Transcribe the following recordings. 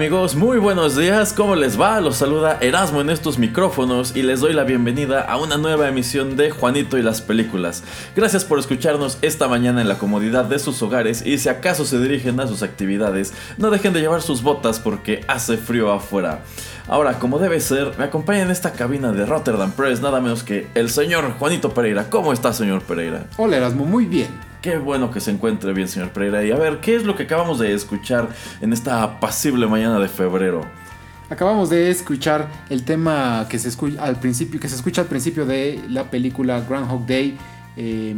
Amigos, muy buenos días, ¿cómo les va? Los saluda Erasmo en estos micrófonos y les doy la bienvenida a una nueva emisión de Juanito y las películas. Gracias por escucharnos esta mañana en la comodidad de sus hogares y si acaso se dirigen a sus actividades, no dejen de llevar sus botas porque hace frío afuera. Ahora, como debe ser, me acompaña en esta cabina de Rotterdam Press nada menos que el señor Juanito Pereira. ¿Cómo está, señor Pereira? Hola Erasmo, muy bien. Qué bueno que se encuentre bien, señor Pereira. Y a ver, ¿qué es lo que acabamos de escuchar en esta apacible mañana de febrero? Acabamos de escuchar el tema que se escucha al principio, que se escucha al principio de la película Groundhog Day, eh,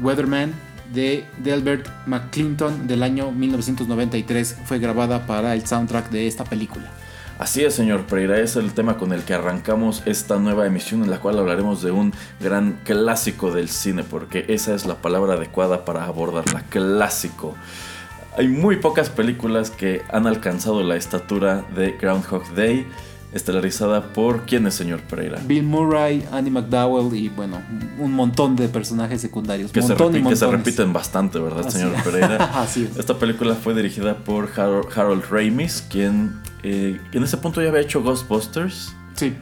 Weatherman de Delbert McClinton del año 1993. Fue grabada para el soundtrack de esta película. Así es, señor Pereira, es el tema con el que arrancamos esta nueva emisión en la cual hablaremos de un gran clásico del cine, porque esa es la palabra adecuada para abordarla, clásico. Hay muy pocas películas que han alcanzado la estatura de Groundhog Day, estelarizada por quién es, señor Pereira. Bill Murray, Annie McDowell y bueno, un montón de personajes secundarios. Que, se, Montón y repi- que se repiten bastante, ¿verdad, Así- señor Pereira? Así es. Esta película fue dirigida por Harold Ramis, quien eh, en ese punto ya había hecho Ghostbusters. Sí,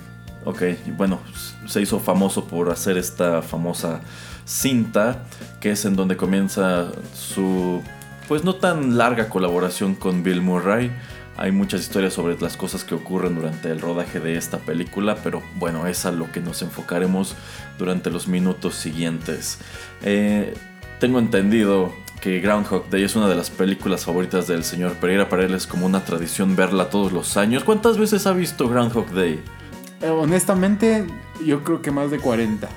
Ok, bueno, se hizo famoso por hacer esta famosa cinta, que es en donde comienza su, pues no tan larga colaboración con Bill Murray. Hay muchas historias sobre las cosas que ocurren durante el rodaje de esta película, pero bueno, es a lo que nos enfocaremos durante los minutos siguientes. Eh, tengo entendido que Groundhog Day es una de las películas favoritas del señor Pereira. Para él es como una tradición verla todos los años. ¿Cuántas veces ha visto Groundhog Day? Eh, honestamente yo creo que más de 40.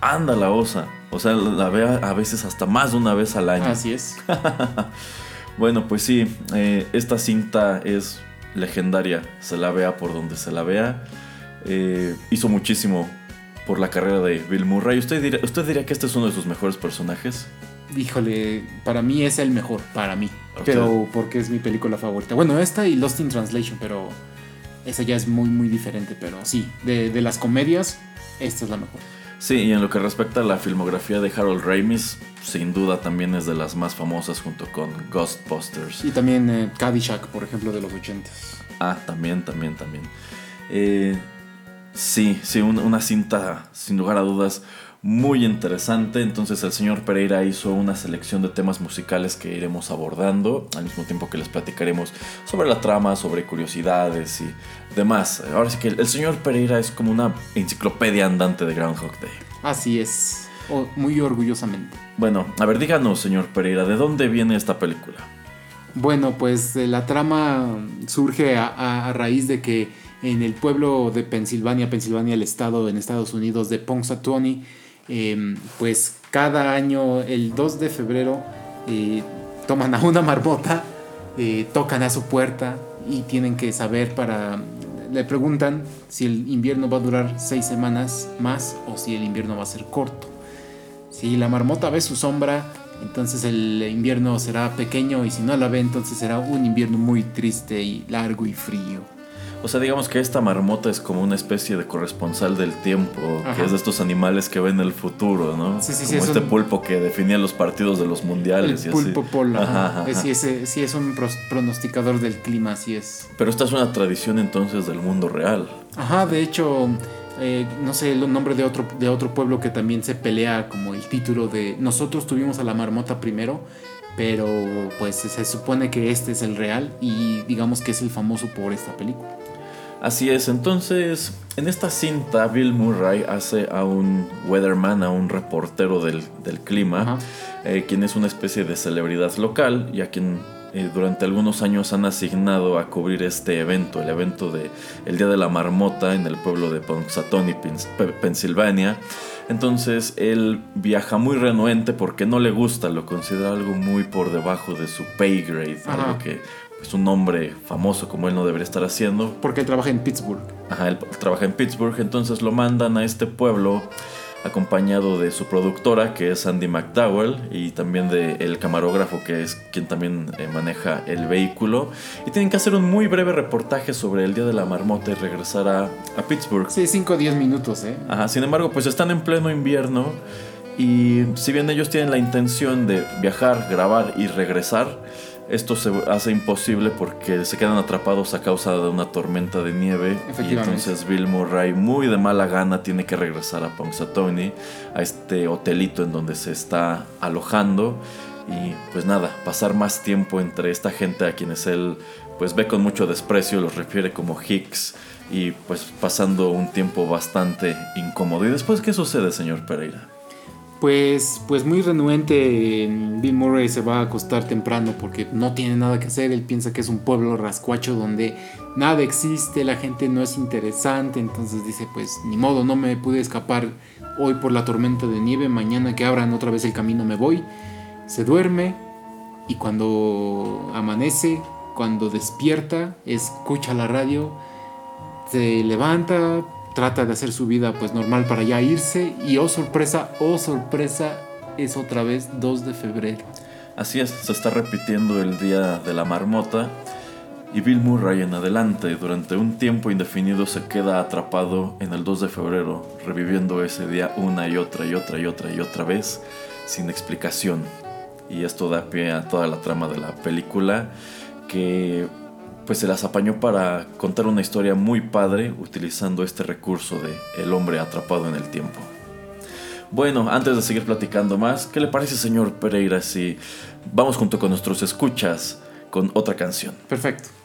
Anda la osa. O sea, la vea a veces hasta más de una vez al año. Así es. Bueno, pues sí, eh, esta cinta es legendaria. Se la vea por donde se la vea. Eh, hizo muchísimo por la carrera de Bill Murray. ¿Usted diría, ¿Usted diría que este es uno de sus mejores personajes? Híjole, para mí es el mejor, para mí. Pero porque es mi película favorita. Bueno, esta y Lost in Translation, pero esa ya es muy, muy diferente. Pero sí, de, de las comedias, esta es la mejor. Sí, y en lo que respecta a la filmografía de Harold Ramis, sin duda también es de las más famosas junto con Ghostbusters. Y también eh, Caddyshack, por ejemplo, de los 80 Ah, también, también, también. Eh, sí, sí, un- una cinta sin lugar a dudas muy interesante. Entonces el señor Pereira hizo una selección de temas musicales que iremos abordando, al mismo tiempo que les platicaremos sobre la trama, sobre curiosidades y demás. Ahora sí que el, señor Pereira es como una enciclopedia andante de Groundhog Day. Así es. O- muy orgullosamente. Bueno, a ver, díganos, señor Pereira, ¿de dónde viene esta película? Bueno, pues eh, la trama surge a, a- a raíz de que en el pueblo de Pensilvania, Pensilvania, el estado en Estados Unidos de Punxsutawney, eh, pues cada año, el 2 de febrero, eh, toman a una marmota, eh, tocan a su puerta y tienen que saber para... Le preguntan si el invierno va a durar seis semanas más o si el invierno va a ser corto. Si la marmota ve su sombra, entonces el invierno será pequeño y si no la ve, entonces será un invierno muy triste y largo y frío. O sea, digamos que esta marmota es como una especie de corresponsal del tiempo, que es de estos animales que ven el futuro, ¿no? Sí, sí, sí, como es este un- pulpo que definía los partidos de los El mundiales y pulpo así. polar. Ajá, ajá. ajá, Es- ajá. Sí, es, sí, es un pronosticador del clima, así es. Pero esta es una tradición entonces del mundo real. Ajá, de hecho, eh, no sé el nombre de otro, de otro pueblo que también se pelea como el título de nosotros tuvimos a la marmota primero, pero pues se supone que este es el real y digamos que es el famoso por esta película. Así es, entonces en esta cinta Bill Murray hace a un weatherman, a un reportero del, del clima, eh, quien es una especie de celebridad local y a quien eh, durante algunos años han asignado a cubrir este evento, el evento de el Día de la Marmota en el pueblo de Punxsutawney, Pens- Pe- Pensilvania. Entonces él viaja muy renuente porque no le gusta, lo considera algo muy por debajo de su pay grade, Ajá. algo que pues, un hombre famoso como él no debería estar haciendo. Porque él trabaja en Pittsburgh. Ajá, él trabaja en Pittsburgh, entonces lo mandan a este pueblo acompañado de su productora, que es Andy McDowell, y también de el camarógrafo, que es quien también eh, maneja el vehículo. Y tienen que hacer un muy breve reportaje sobre el Día de la Marmota y regresar a, a Pittsburgh. Sí, 5 o 10 minutos, ¿eh? Ajá, sin embargo, pues están en pleno invierno y si bien ellos tienen la intención de viajar, grabar y regresar, Esto se hace imposible porque se quedan atrapados a causa de una tormenta de nieve. Y entonces Bill Murray, muy de mala gana, tiene que regresar a Punxsutawney, a este hotelito en donde se está alojando. Y pues nada, pasar más tiempo entre esta gente a quienes él pues ve con mucho desprecio, los refiere como Hicks. Y pues pasando un tiempo bastante incómodo. ¿Y después qué sucede, señor Pereira? Pues, pues muy renuente, Bill Murray se va a acostar temprano porque no tiene nada que hacer. Él piensa que es un pueblo rascuacho donde nada existe, la gente no es interesante. Entonces dice, pues ni modo, no me pude escapar hoy por la tormenta de nieve. Mañana que abran otra vez el camino me voy. Se duerme y cuando amanece, cuando despierta, escucha la radio, se levanta, trata de hacer su vida pues normal para ya irse y oh sorpresa, oh sorpresa, es otra vez 2 de febrero. Así es, se está repitiendo el día de la marmota y Bill Murray en adelante durante un tiempo indefinido se queda atrapado en el 2 de febrero, reviviendo ese día una y otra y otra y otra y otra vez sin explicación. Y esto da pie a toda la trama de la película que pues se las apañó para contar una historia muy padre utilizando este recurso de el hombre atrapado en el tiempo. Bueno, antes de seguir platicando más, ¿qué le parece señor Pereira si vamos junto con nuestros escuchas con otra canción? Perfecto.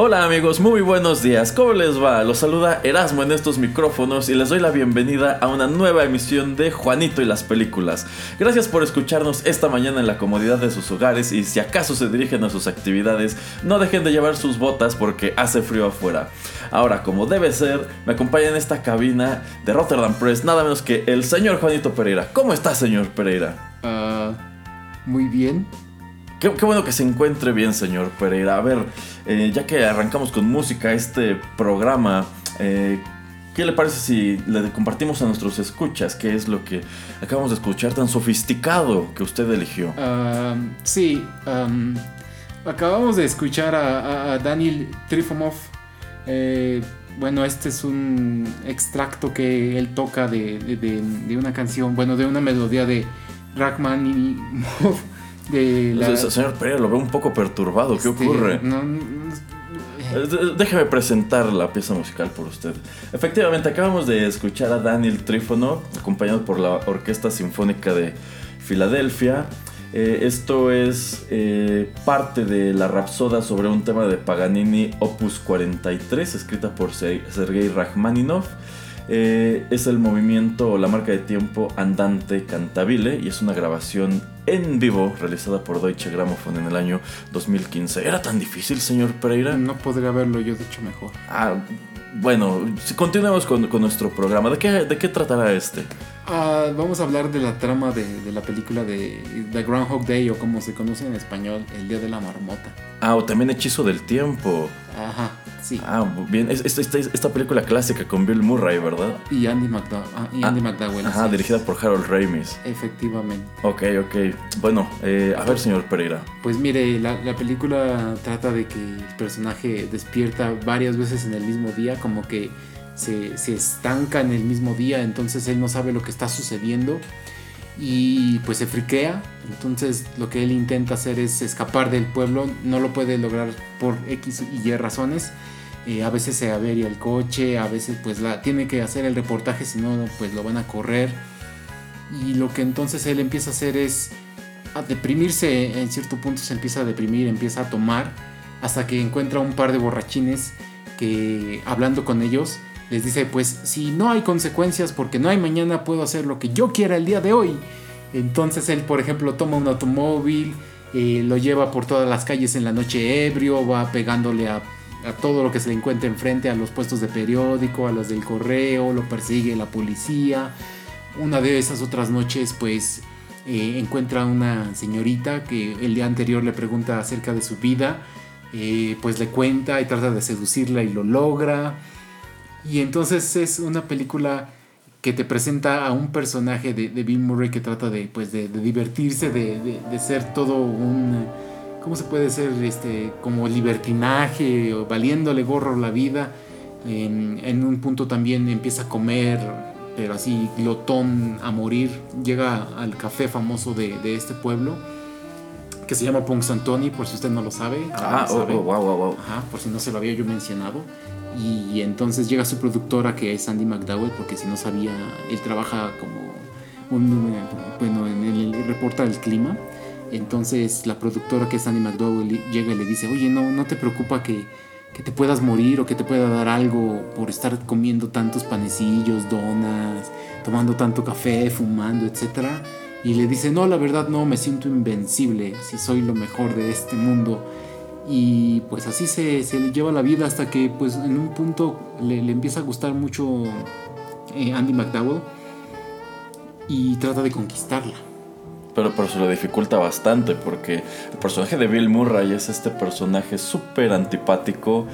Hola amigos, muy buenos días, ¿cómo les va? Los saluda Erasmo en estos micrófonos y les doy la bienvenida a una nueva emisión de Juanito y las películas. Gracias por escucharnos esta mañana en la comodidad de sus hogares y si acaso se dirigen a sus actividades, no dejen de llevar sus botas porque hace frío afuera. Ahora, como debe ser, me acompaña en esta cabina de Rotterdam Press nada menos que el señor Juanito Pereira. ¿Cómo está, señor Pereira? Ah, muy bien. Qué, bueno que se encuentre bien, señor Pereira. A ver, eh, ya que arrancamos con música este programa, eh, ¿qué le parece si le compartimos a nuestros escuchas qué es lo que acabamos de escuchar tan sofisticado que usted eligió? Sí, acabamos de escuchar a, Daniel Trifomov. Eh, bueno, este es un extracto que él toca de una canción, bueno, de una melodía de Rachmaninoff. De la, Se- Señor Pereira, lo veo un poco perturbado. ¿Qué este, ocurre? no, Eh, d- Déjeme presentar la pieza musical por usted. Efectivamente, acabamos de escuchar a Daniel Trífono, acompañado por la Orquesta Sinfónica de Filadelfia. Eh, esto es eh, parte de la Rapsoda sobre un tema de Paganini Opus 43, escrita por Se- Sergei Rachmaninoff. Eh, es el movimiento o la marca de tiempo andante cantabile y es una grabación en vivo realizada por Deutsche Grammophon en el año 2015. ¿Era tan difícil, señor Pereira? no podría haberlo yo dicho mejor. Ah, bueno, continuemos con, con nuestro programa. ¿De qué, ¿De qué tratará este? Ah, vamos a hablar de la trama de, de la película de The Groundhog Day o como se conoce en español, El Día de la Marmota. Ah, o también Hechizo del Tiempo. Ajá, sí. Ah, bien. Es- es- Esta, esta película clásica con Bill Murray, ¿verdad? Y Andy, McDowell, ah, y Andy Ah, McDowell. Ajá, dirigida por Harold Ramis. Efectivamente. Ok, ok. Bueno, eh, a ver, señor Pereira. Pues mire, la, la película trata de que el personaje despierta varias veces en el mismo día, como que se, se estanca en el mismo día, entonces él no sabe lo que está sucediendo y pues se friquea. Entonces lo que él intenta hacer es escapar del pueblo, no lo puede lograr por X y Y razones. Eh, a veces se averia el coche, a veces pues la, tiene que hacer el reportaje, si no pues lo van a correr. Y lo que entonces él empieza a hacer es a deprimirse, en cierto punto se empieza a deprimir, empieza a tomar, hasta que encuentra un par de borrachines que hablando con ellos les dice pues si no hay consecuencias porque no hay mañana puedo hacer lo que yo quiera el día de hoy. Entonces él por ejemplo toma un automóvil, eh, lo lleva por todas las calles en la noche ebrio, va pegándole a, a todo lo que se le encuentra enfrente, a los puestos de periódico, a los del correo, lo persigue la policía. Una de esas otras noches pues eh, encuentra una señorita que el día anterior le pregunta acerca de su vida, eh, pues le cuenta y trata de seducirla y lo logra. Y entonces es una película que te presenta a un personaje de, de Bill Murray que trata de, pues de, divertirse, de- de ser todo un... ¿Cómo se puede ser? Este, como libertinaje o valiéndole gorro la vida. En, en un punto también empieza a comer, pero así glotón a morir. Llega al café famoso de, de este pueblo, que se llama Punxsutawney, por si usted no lo sabe. Ah, oh, sabe. oh, wow, wow, wow. Ajá, por si no se lo había yo mencionado. Y, entonces llega su productora que es Andy McDowell, porque si no sabía, él trabaja como un, bueno, en el reporta el clima. Entonces la productora que es Andy McDowell llega y le dice, oye, no, no te preocupa que, que te puedas morir o que te pueda dar algo por estar comiendo tantos panecillos, donas, tomando tanto café, fumando, etcétera. Y le dice, no, la verdad no, me siento invencible, así soy lo mejor de este mundo. Y pues así se, se le lleva la vida hasta que pues en un punto le, le empieza a gustar mucho eh, Andy McDowell y trata de conquistarla. Pero, pero se lo dificulta bastante porque el personaje de Bill Murray es este personaje súper antipático.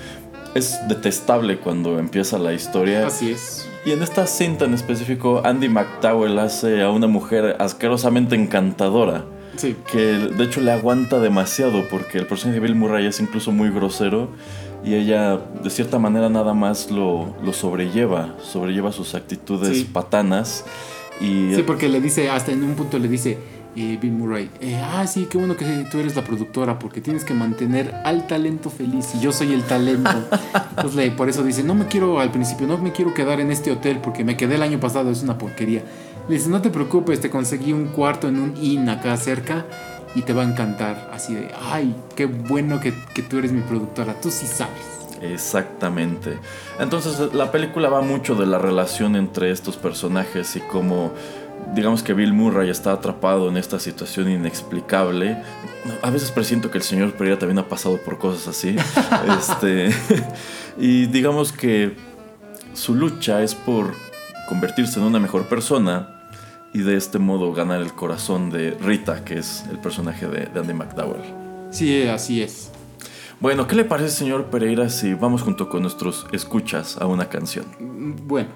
Es detestable cuando empieza la historia. Así es. Y en esta cinta en específico, Andy McDowell hace a una mujer asquerosamente encantadora. Sí. Que de hecho le aguanta demasiado porque el personaje de Bill Murray es incluso muy grosero. Y ella de cierta manera nada más lo, lo sobrelleva. Sobrelleva sus actitudes Sí. patanas. Y Sí, porque le dice, hasta en un punto le dice eh, Bill Murray, eh, ah, sí, qué bueno que tú eres la productora porque tienes que mantener al talento feliz y yo soy el talento. Entonces por eso dice, no me quiero al principio, no me quiero quedar en este hotel porque me quedé el año pasado, es una porquería. Le dice, no te preocupes, te conseguí un cuarto en un inn acá cerca y te va a encantar. Así de, ay, qué bueno que tú eres mi productora, tú sí sabes. Exactamente. Entonces la película va mucho de la relación entre estos personajes y cómo, digamos que Bill Murray está atrapado en esta situación inexplicable. A veces presiento que el señor Pereira también ha pasado por cosas así. este, y digamos que su lucha es por convertirse en una mejor persona y de este modo ganar el corazón de Rita, que es el personaje de, de Andy McDowell. Sí, así es. Bueno, ¿qué le parece, señor Pereira, si vamos junto con nuestros escuchas a una canción? Bueno,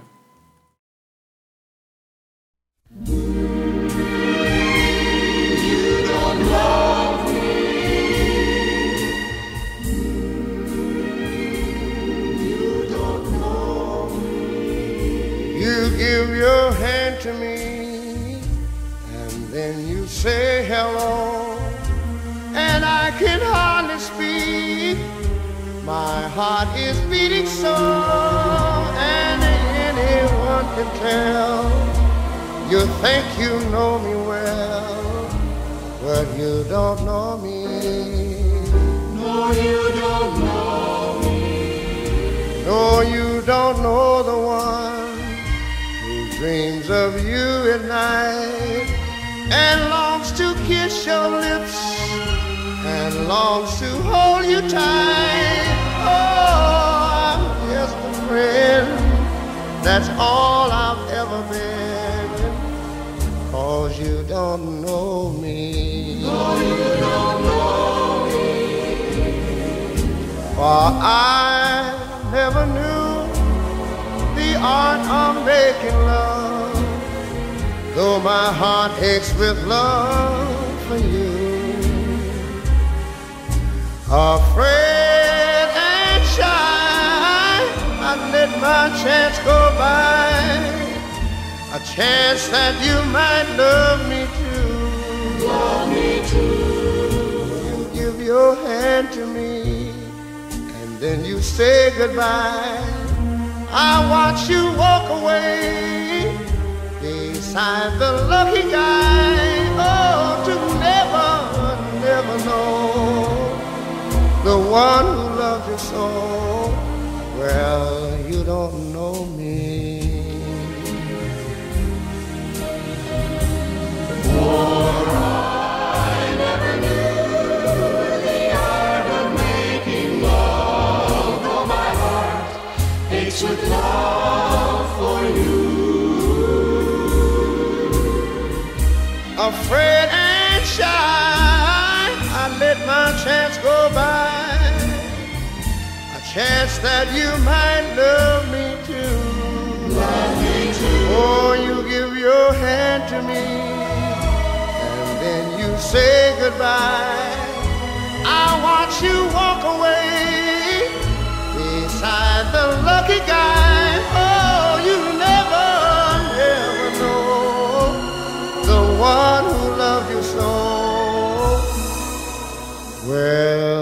all I've ever been. Cause you don't know me. No, you don't know me. For I never knew the art of making love. Though my heart aches with love for you. Afraid my chance go by. A chance that you might love me too. Love me too. You give your hand to me, and then you say goodbye. I watch you walk away beside the lucky guy. Oh, to never, never know the one who loved you so. Well, you don't know me. That you might love me too. Love me too. Oh, you give your hand to me, and then you say goodbye. I watch you walk away beside the lucky guy. Oh, you never, never know the one who loved you so. Well,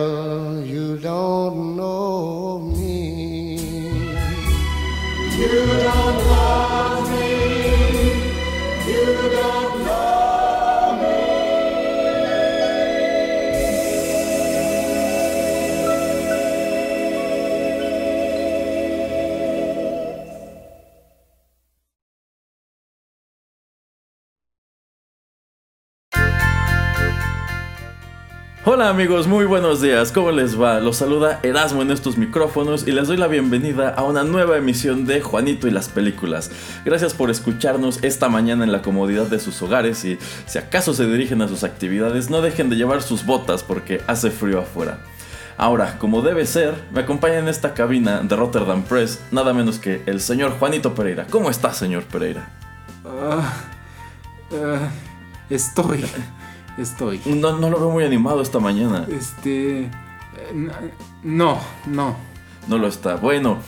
Hola amigos, muy buenos días, ¿cómo les va? Los saluda Erasmo en estos micrófonos y les doy la bienvenida a una nueva emisión de Juanito y las películas. Gracias por escucharnos esta mañana en la comodidad de sus hogares y si acaso se dirigen a sus actividades, no dejen de llevar sus botas porque hace frío afuera. Ahora, como debe ser, me acompaña en esta cabina de Rotterdam Press nada menos que el señor Juanito Pereira. ¿Cómo está, señor Pereira? ah, estoy, estoy. No, no lo veo muy animado esta mañana. Este, no, no. No lo está. Bueno,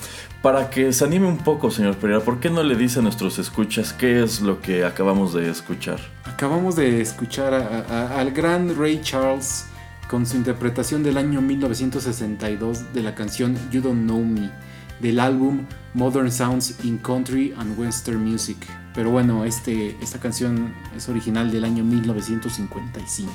para que se anime un poco, señor Pereira, ¿por qué no le dice a nuestros escuchas qué es lo que acabamos de escuchar? Acabamos de escuchar a- a- al gran Ray Charles con su interpretación del año 1962 de la canción You Don't Know Me del álbum Modern Sounds in Country and Western Music. Pero bueno, este, esta canción es original del año 1955.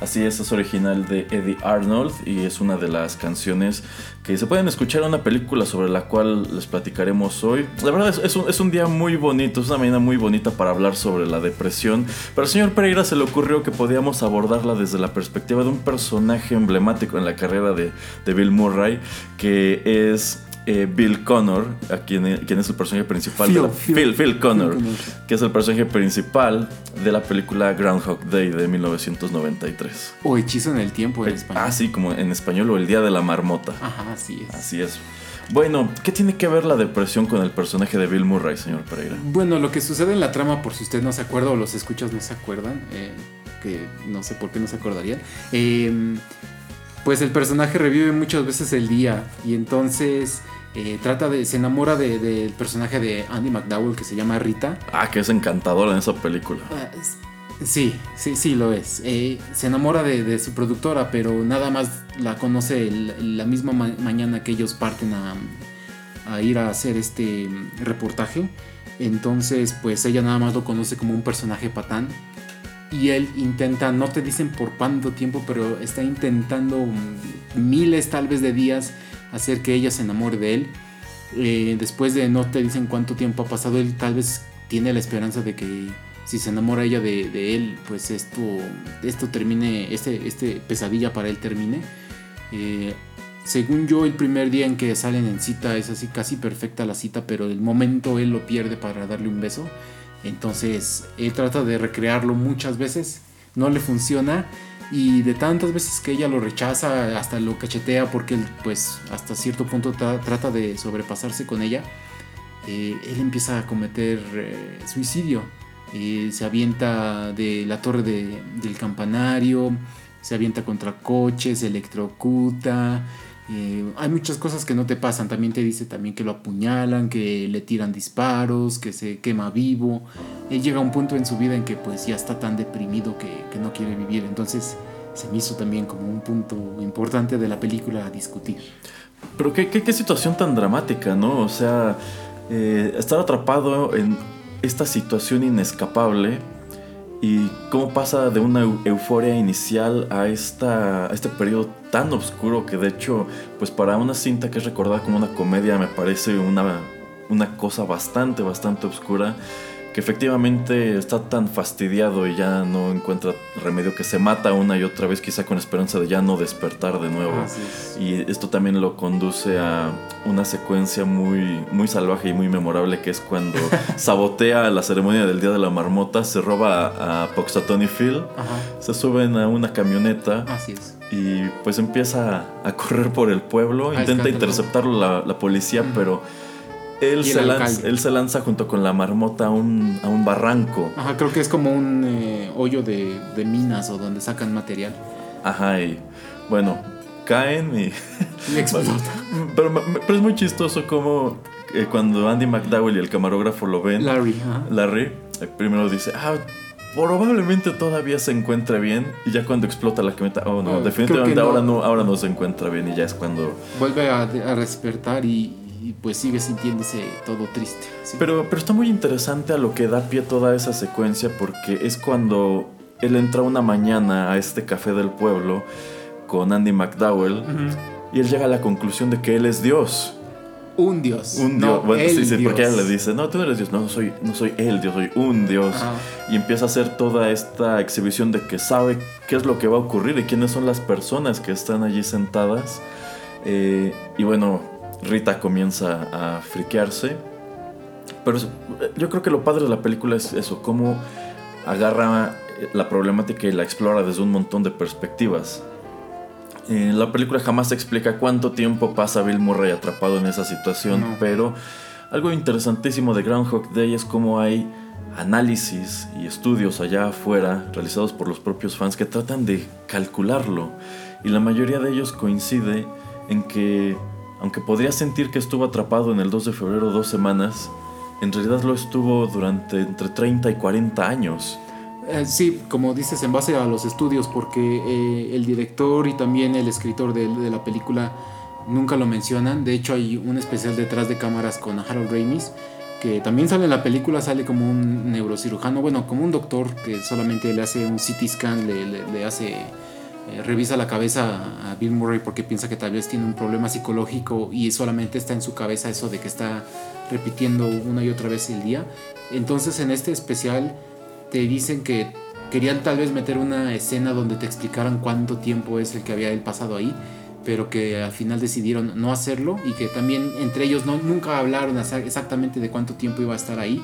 Así es, es original de Eddie Arnold y es una de las canciones que se pueden escuchar en una película sobre la cual les platicaremos hoy. La verdad es, un, es un día muy bonito, es una mañana muy bonita para hablar sobre la depresión, pero al señor Pereira se le ocurrió que podíamos abordarla desde la perspectiva de un personaje emblemático en la carrera de, de Bill Murray, que es eh, Bill Connor, a quien, quien es el personaje principal Phil, de la, Phil. Phil, Phil Connor, que es el personaje principal de la película Groundhog Day de 1993. O Hechizo en el Tiempo en español. Ah, sí, como en español o El Día de la Marmota. Ajá, así es. Así es. Bueno, ¿qué tiene que ver la depresión con el personaje de Bill Murray, señor Pereira? Bueno, lo que sucede en la trama, por si usted no se acuerda o los escuchas no se acuerdan, eh, que no sé por qué no se acordarían, eh, pues el personaje revive muchas veces el día y entonces eh, trata de, se enamora de- del personaje de Andy McDowell que se llama Rita. Ah, que es encantadora en esa película. Ah, Sí, sí, sí lo es. Eh, se enamora de, de su productora, pero nada más la conoce el- la misma ma- mañana que ellos parten a, a ir a hacer este reportaje. Entonces, pues ella nada más lo conoce como un personaje patán. Y él intenta, no te dicen por cuánto tiempo, pero está intentando mm, miles tal vez de días hacer que ella se enamore de él. Eh, después de no te dicen cuánto tiempo ha pasado, él tal vez tiene la esperanza de que si se enamora ella de, él, pues esto, esto termine, este, este pesadilla para él termine. Eh, según yo, el primer día en que salen en cita es así casi perfecta la cita, pero el momento él lo pierde para darle un beso. Entonces él trata de recrearlo muchas veces, no le funciona y de tantas veces que ella lo rechaza, hasta lo cachetea porque él pues hasta cierto punto tra- trata de sobrepasarse con ella, eh, él empieza a cometer eh, suicidio. Eh, se avienta de la torre de- del campanario, se avienta contra coches, electrocuta. Eh, hay muchas cosas que no te pasan. También te dice también que lo apuñalan, que le tiran disparos, que se quema vivo. Él llega a un punto en su vida en que pues ya está tan deprimido que, que no quiere vivir. Entonces se me hizo también como un punto importante de la película a discutir. Pero qué, qué- qué situación tan dramática, ¿no? O sea, eh, estar atrapado en esta situación inescapable y cómo pasa de una eu- euforia inicial a, esta, este periodo tan oscuro que de hecho, pues para una cinta que es recordada como una comedia me parece una, una cosa bastante, bastante oscura que efectivamente está tan fastidiado y ya no encuentra remedio que se mata una y otra vez quizá con esperanza de ya no despertar de nuevo. Es. Y esto también lo conduce a una secuencia muy, muy salvaje y muy memorable que es cuando sabotea la ceremonia del Día de la Marmota, se roba a, a Puxatony Phil, Ajá, se suben a una camioneta así es. y pues empieza a correr por el pueblo, intenta interceptarlo la, la policía, pero él se, lanza, él se lanza junto con la marmota a un, a un barranco. Ajá, creo que es como un eh, hoyo de, de minas o donde sacan material. Ajá, y bueno, caen y... Y explota. Pero, es muy chistoso como eh, cuando Andy McDowell y el camarógrafo lo ven, Larry. Larry, eh, primero dice, ah, probablemente todavía se encuentra bien. Y ya cuando explota la camioneta, oh no, Oh, definitivamente ahora, no. no, ahora no se encuentra bien. Y ya es cuando... Vuelve a, a despertar y, y, pues sigue sintiéndose todo triste. sí. Pero, pero está muy interesante a lo que da pie toda esa secuencia porque es cuando él entra una mañana a este café del pueblo con Andy McDowell Ujú. y él llega a la conclusión de que él es Dios. Un dios. Un no dios. Bueno, el sí, sí, porque dios. ella le dice, no, tú no eres Dios, no, no soy, no soy él, Dios, soy un Dios. Ajá. Y empieza a hacer toda esta exhibición de que sabe qué es lo que va a ocurrir y quiénes son las personas que están allí sentadas. Eh, y bueno, Rita comienza a friquearse. Pero es- yo creo que lo padre de la película es eso, cómo agarra la problemática y la explora desde un montón de perspectivas. En la película jamás se explica cuánto tiempo pasa Bill Murray atrapado en esa situación, No. pero algo interesantísimo de Groundhog Day es cómo hay análisis y estudios allá afuera realizados por los propios fans que tratan de calcularlo y la mayoría de ellos coincide en que aunque podría sentir que estuvo atrapado en el 2 de febrero dos semanas, en realidad lo estuvo durante entre 30 y 40 años. Eh, sí, como dices, en base a los estudios, porque eh, el director y también el escritor de, la película nunca lo mencionan. De hecho, hay un especial detrás de cámaras con Harold Ramis, que también sale en la película, sale como un neurocirujano, bueno, como un doctor que solamente le hace un CT scan, le hace, eh, revisa la cabeza a Bill Murray porque piensa que tal vez tiene un problema psicológico y solamente está en su cabeza eso de que está repitiendo una y otra vez el día. Entonces, en este especial te dicen que querían tal vez meter una escena donde te explicaran cuánto tiempo es el que había él pasado ahí, pero que al final decidieron no hacerlo y que también entre ellos no, nunca hablaron exactamente de cuánto tiempo iba a estar ahí,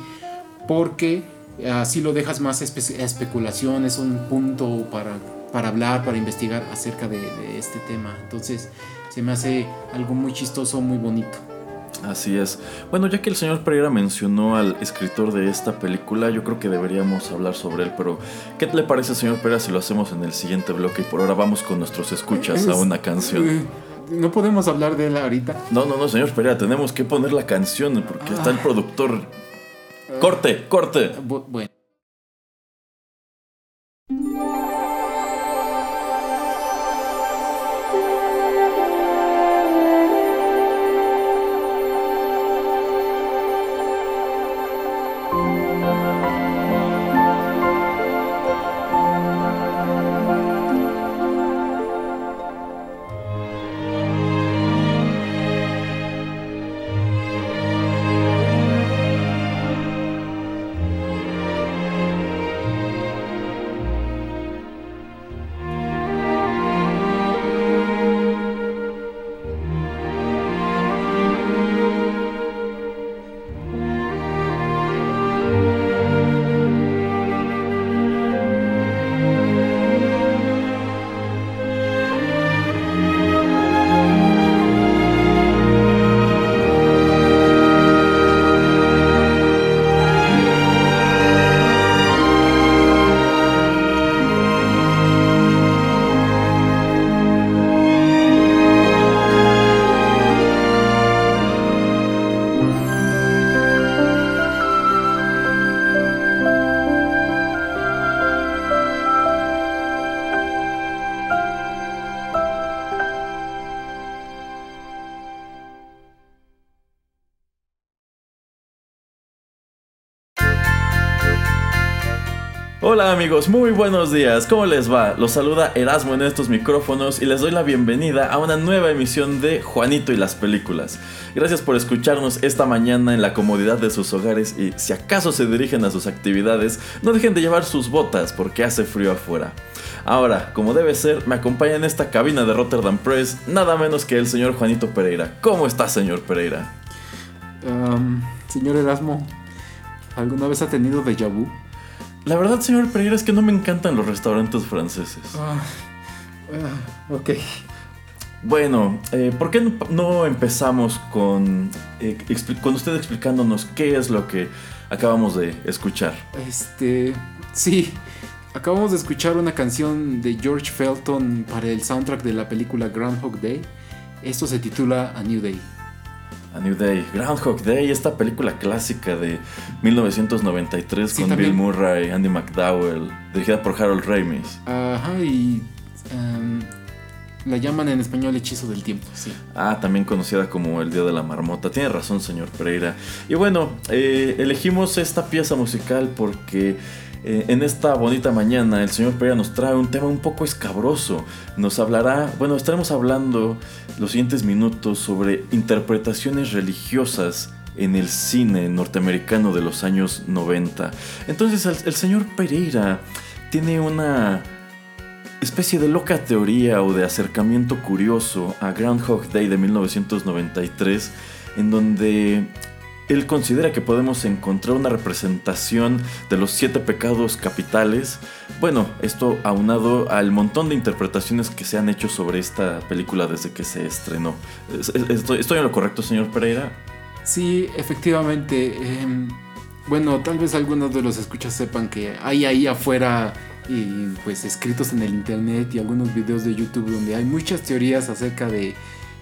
porque así lo dejas más espe- especulación, es un punto para, para hablar, para investigar acerca de, de este tema. Entonces se me hace algo muy chistoso, muy bonito. Así es. Bueno, ya que el señor Pereira mencionó al escritor de esta película, yo creo que deberíamos hablar sobre él, pero ¿qué le parece, señor Pereira, si lo hacemos en el siguiente bloque? Y por ahora vamos con nuestros escuchas a una canción. Eh, No podemos hablar de él ahorita. No, no, no, señor Pereira, tenemos que poner la canción porque está el productor. ¡Corte, corte! Bu- Bueno. Hola amigos, muy buenos días, ¿cómo les va? Los saluda Erasmo en estos micrófonos y les doy la bienvenida a una nueva emisión de Juanito y las películas. Gracias por escucharnos esta mañana en la comodidad de sus hogares y si acaso se dirigen a sus actividades, no dejen de llevar sus botas porque hace frío afuera. Ahora, como debe ser, me acompaña en esta cabina de Rotterdam Press nada menos que el señor Juanito Pereira. ¿Cómo está, señor Pereira? Señor Erasmo, ¿alguna vez ha tenido déjà vu? La verdad, señor Pereira, es que no me encantan los restaurantes franceses. Ah, ah, ok. Bueno, eh, ¿por qué no, empezamos con, eh, con usted explicándonos qué es lo que acabamos de escuchar? Este, sí, acabamos de escuchar una canción de George Felton para el soundtrack de la película Groundhog Day. Esto se titula A New Day. A New Day, Groundhog Day, esta película clásica de 1993 Sí, con también. Bill Murray, Andy McDowell, dirigida por Harold Ramis. Ajá, y um, la llaman en español Hechizo del Tiempo, sí. Ah, también conocida como El Día de la Marmota. Tiene razón, señor Pereira. Y bueno, eh, elegimos esta pieza musical porque eh, en esta bonita mañana el señor Pereira nos trae un tema un poco escabroso. Nos hablará, bueno, estaremos hablando los siguientes minutos sobre interpretaciones religiosas en el cine norteamericano de los años 90. Entonces el, el señor Pereira tiene una especie de loca teoría o de acercamiento curioso a Groundhog Day de 1993, en donde él considera que podemos encontrar una representación de los siete pecados capitales. Bueno, esto aunado al montón de interpretaciones que se han hecho sobre esta película desde que se estrenó. Es- es- ¿Estoy, en lo correcto, señor Pereira? Sí, efectivamente. em, bueno, tal vez algunos de los escuchas sepan que hay ahí afuera y, pues escritos en el internet y algunos videos de YouTube donde hay muchas teorías acerca de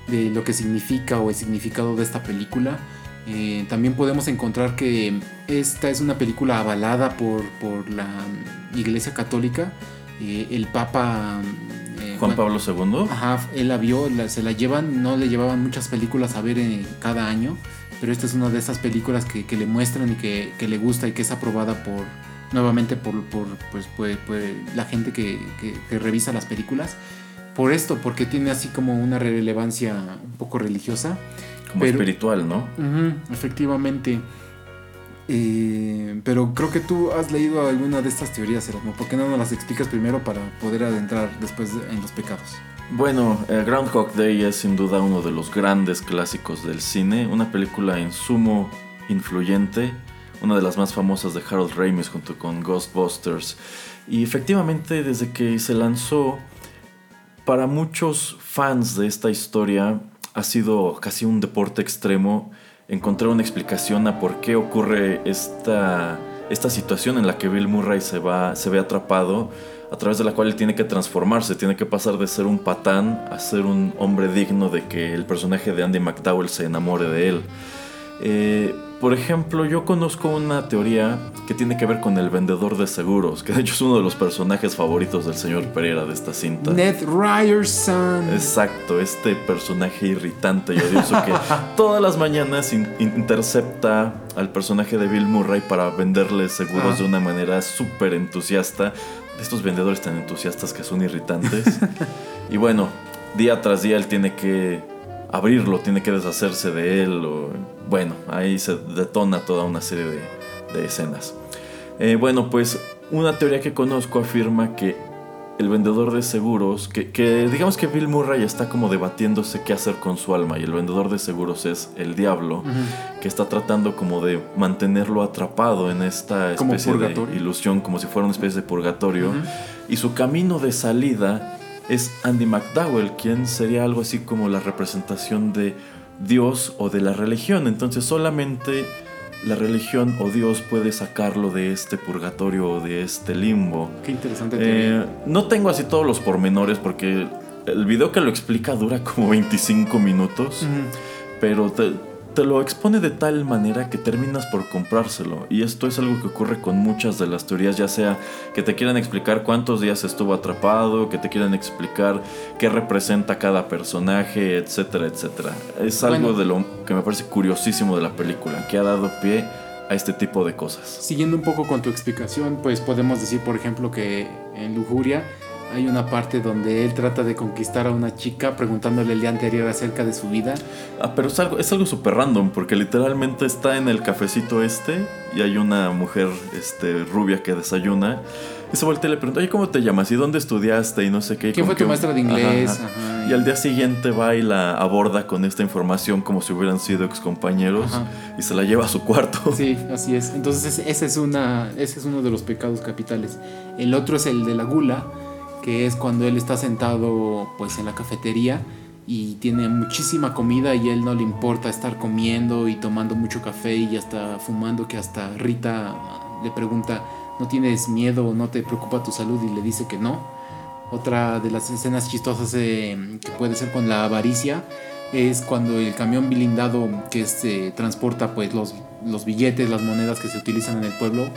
lo que significa o el significado de esta película. Eh, también podemos encontrar que esta es una película avalada por, por la Iglesia Católica. Eh, el Papa... eh, Juan Pablo II. Ajá, él la vio, la- se la llevan, no le llevaban muchas películas a ver eh, cada año, pero esta es una de esas películas que, que le muestran y que, que le gusta y que es aprobada por, nuevamente por, por, pues, pues, pues, la gente que- que revisa las películas. Por esto, porque tiene así como una relevancia un poco religiosa. Como pero- espiritual, ¿no? Efectivamente. Eh, pero creo que tú has leído alguna de estas teorías, Erasmo. ¿Por qué no nos las explicas primero para poder adentrar después de- en los pecados? Bueno, eh, Groundhog Day es sin duda uno de los grandes clásicos del cine, una película en sumo influyente, una de las más famosas de Harold Ramis junto con Ghostbusters. Y efectivamente desde que se lanzó, para muchos fans de esta historia ha sido casi un deporte extremo encontrar una explicación a por qué ocurre esta, esta situación en la que Bill Murray se, va, se ve atrapado a través de la cual él tiene que transformarse, tiene que pasar de ser un patán a ser un hombre digno de que el personaje de Andy McDowell se enamore de él. Eh, por ejemplo, yo conozco una teoría que tiene que ver con el vendedor de seguros, que de hecho es uno de los personajes favoritos del señor Pereira de esta cinta. Ned Ryerson. Exacto, este personaje irritante y odioso que todas las mañanas in- intercepta al personaje de Bill Murray para venderle seguros Ah. de una manera súper entusiasta. Estos vendedores tan entusiastas que son irritantes. y bueno, día tras día él tiene que abrirlo, tiene que deshacerse de él. o- bueno, ahí se detona toda una serie de, de escenas. Eh, bueno, pues una teoría que conozco afirma que el vendedor de seguros, que, que digamos que Bill Murray está como debatiéndose qué hacer con su alma y el vendedor de seguros es el diablo, que está tratando como de mantenerlo atrapado en esta especie de ilusión, como si fuera una especie de purgatorio. Y su camino de salida es Andy McDowell, quien sería algo así como la representación de Dios o de la religión. Entonces solamente la religión o Dios puede sacarlo de este purgatorio o de este limbo. Qué interesante. Eh, no tengo así todos los pormenores porque el video que lo explica dura como 25 minutos, pero te, te lo expone de tal manera que terminas por comprárselo. Y esto es algo que ocurre con muchas de las teorías, ya sea que te quieran explicar cuántos días estuvo atrapado, que te quieran explicar qué representa cada personaje, etcétera, etcétera. Es algo Bueno. de lo que me parece curiosísimo de la película, que ha dado pie a este tipo de cosas. Siguiendo un poco con tu explicación, pues podemos decir, por ejemplo, que en Lujuria hay una parte donde él trata de conquistar a una chica preguntándole el día anterior acerca de su vida. Ah, pero es algo, es algo súper random, porque literalmente está en el cafecito este y hay una mujer este, rubia que desayuna. Y se voltea y le pregunta, oye, ¿cómo te llamas? ¿Y dónde estudiaste? Y no sé qué. ¿Quién fue tu que- maestra de inglés? Ajá, ajá. Ajá, Y al día siguiente va y la aborda con esta información como si hubieran sido excompañeros y se la lleva a su cuarto. Sí, así es. Entonces ese es, una, ese es uno de los pecados capitales. El otro es el de la gula, que es cuando él está sentado pues en la cafetería y tiene muchísima comida y él no le importa estar comiendo y tomando mucho café y hasta fumando, que hasta Rita le pregunta, ¿no tienes miedo no te preocupa tu salud? Y le dice que no. Otra de las escenas chistosas eh, que puede ser con la avaricia es cuando el camión blindado que se transporta pues los, los billetes, las monedas que se utilizan en el pueblo,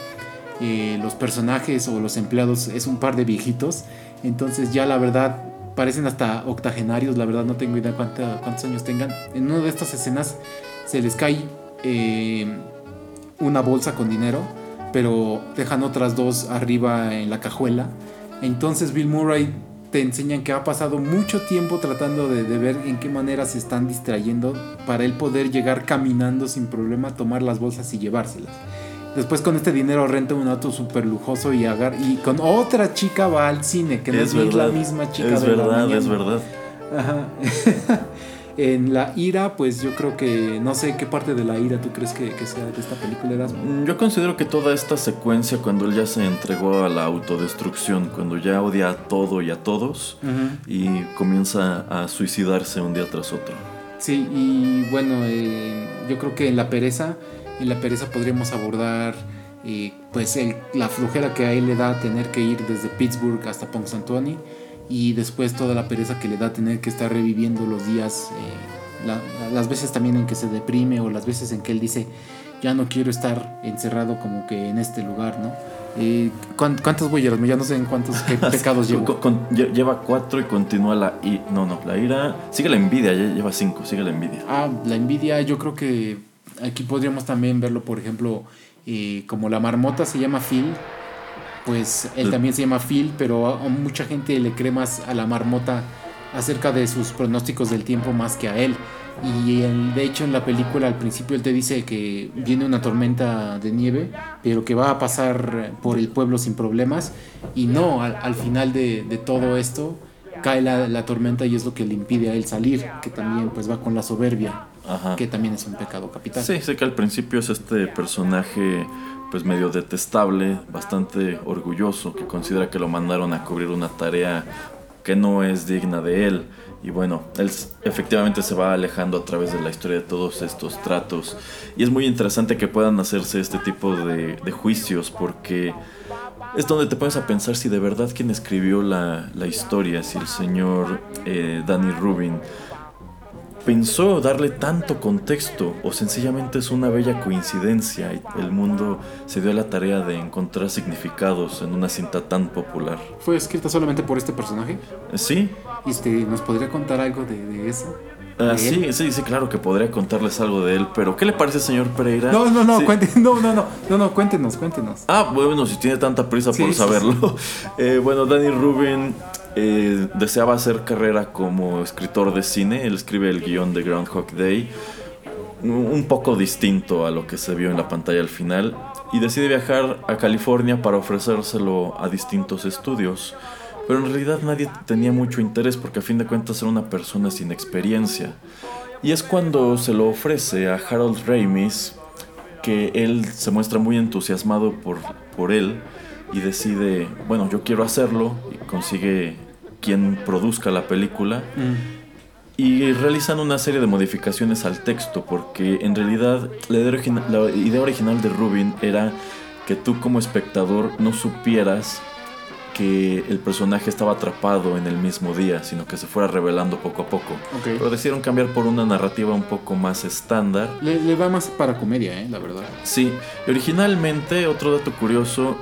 eh, los personajes o los empleados es un par de viejitos, entonces ya la verdad parecen hasta octogenarios, la verdad no tengo idea cuántos años tengan. En una de estas escenas se les cae eh, una bolsa con dinero, pero dejan otras dos arriba en la cajuela. Entonces Bill Murray te enseñan que ha pasado mucho tiempo tratando de, de ver en qué manera se están distrayendo para él poder llegar caminando sin problema, tomar las bolsas y llevárselas. Después con este dinero renta un auto súper lujoso y, agar y con otra chica va al cine, que no es, verdad. la misma chica Es de la verdad, es verdad. Ajá. en la ira, pues yo creo que no sé qué parte de la ira tú crees que, que sea de esta película Erasmo. Mm, Yo considero que toda esta secuencia, cuando él ya se entregó a la autodestrucción, cuando ya odia a todo y a todos, y comienza a suicidarse un día tras otro. Sí, y bueno, eh, yo creo que en la pereza, en la pereza podríamos abordar eh, pues el- la flojera que a él le da tener que ir desde Pittsburgh hasta Punxsutawney y después toda la pereza que le da tener que estar reviviendo los días, eh, la- la- las veces también en que se deprime o las veces en que él dice ya no quiero estar encerrado como que en este lugar, ¿no? Eh, ¿cuán- ¿Cuántos voy Erasmo? Ya no sé en cuántos qué pecados llevo. Con- con- lle- lleva cuatro y continúa la i no no la ira sigue la envidia ya lleva cinco sigue la envidia Ah, la envidia, yo creo que aquí podríamos también verlo, por ejemplo, eh, como la marmota se llama Phil, pues él también se llama Phil, pero a, a mucha gente le cree más a la marmota acerca de sus pronósticos del tiempo más que a él. Y él, de hecho en la película al principio él te dice que viene una tormenta de nieve, pero que va a pasar por el pueblo sin problemas. Y no, al, al final de, de todo esto, cae la, la tormenta y es lo que le impide a él salir, que también pues va con la soberbia, Ajá. que también es un pecado capital. Sí, sé que al principio es este personaje pues medio detestable, bastante orgulloso, que considera que lo mandaron a cubrir una tarea que no es digna de él. Y bueno, él efectivamente se va alejando a través de la historia de todos estos tratos. Y es muy interesante que puedan hacerse este tipo de, de juicios porque es donde te pones a pensar si de verdad quien escribió la, la historia, si el señor eh, Danny Rubin pensó darle tanto contexto o sencillamente es una bella coincidencia y el mundo se dio a la tarea de encontrar significados en una cinta tan popular. Fue escrita solamente por este personaje. Sí, Este, ¿Nos podría contar algo de, de eso? ah, ¿De sí, sí, sí, claro que podría contarles algo de él, pero ¿qué le parece, señor Pereira? No, no, no, Sí. cuente- no, no, no, no, no, cuéntenos, cuéntenos. Ah, bueno, si tiene tanta prisa Sí, por sí, saberlo. Eh, bueno, Danny Rubin eh, deseaba hacer carrera como escritor de cine. Él escribe el guion de Groundhog Day, un poco distinto a lo que se vio en la pantalla al final, y decide viajar a California para ofrecérselo a distintos estudios. Pero en realidad nadie tenía mucho interés porque a fin de cuentas era una persona sin experiencia. Y es cuando se lo ofrece a Harold Ramis que él se muestra muy entusiasmado por, por él y decide, bueno, yo quiero hacerlo consigue quien produzca la película y realizan una serie de modificaciones al texto porque en realidad la idea, origina- la idea original de Rubin era que tú como espectador no supieras que el personaje estaba atrapado en el mismo día, sino que se fuera revelando poco a poco. Ok. Pero decidieron cambiar por una narrativa un poco más estándar Le, le va más para comedia, eh, la verdad. Sí, y originalmente, otro dato curioso,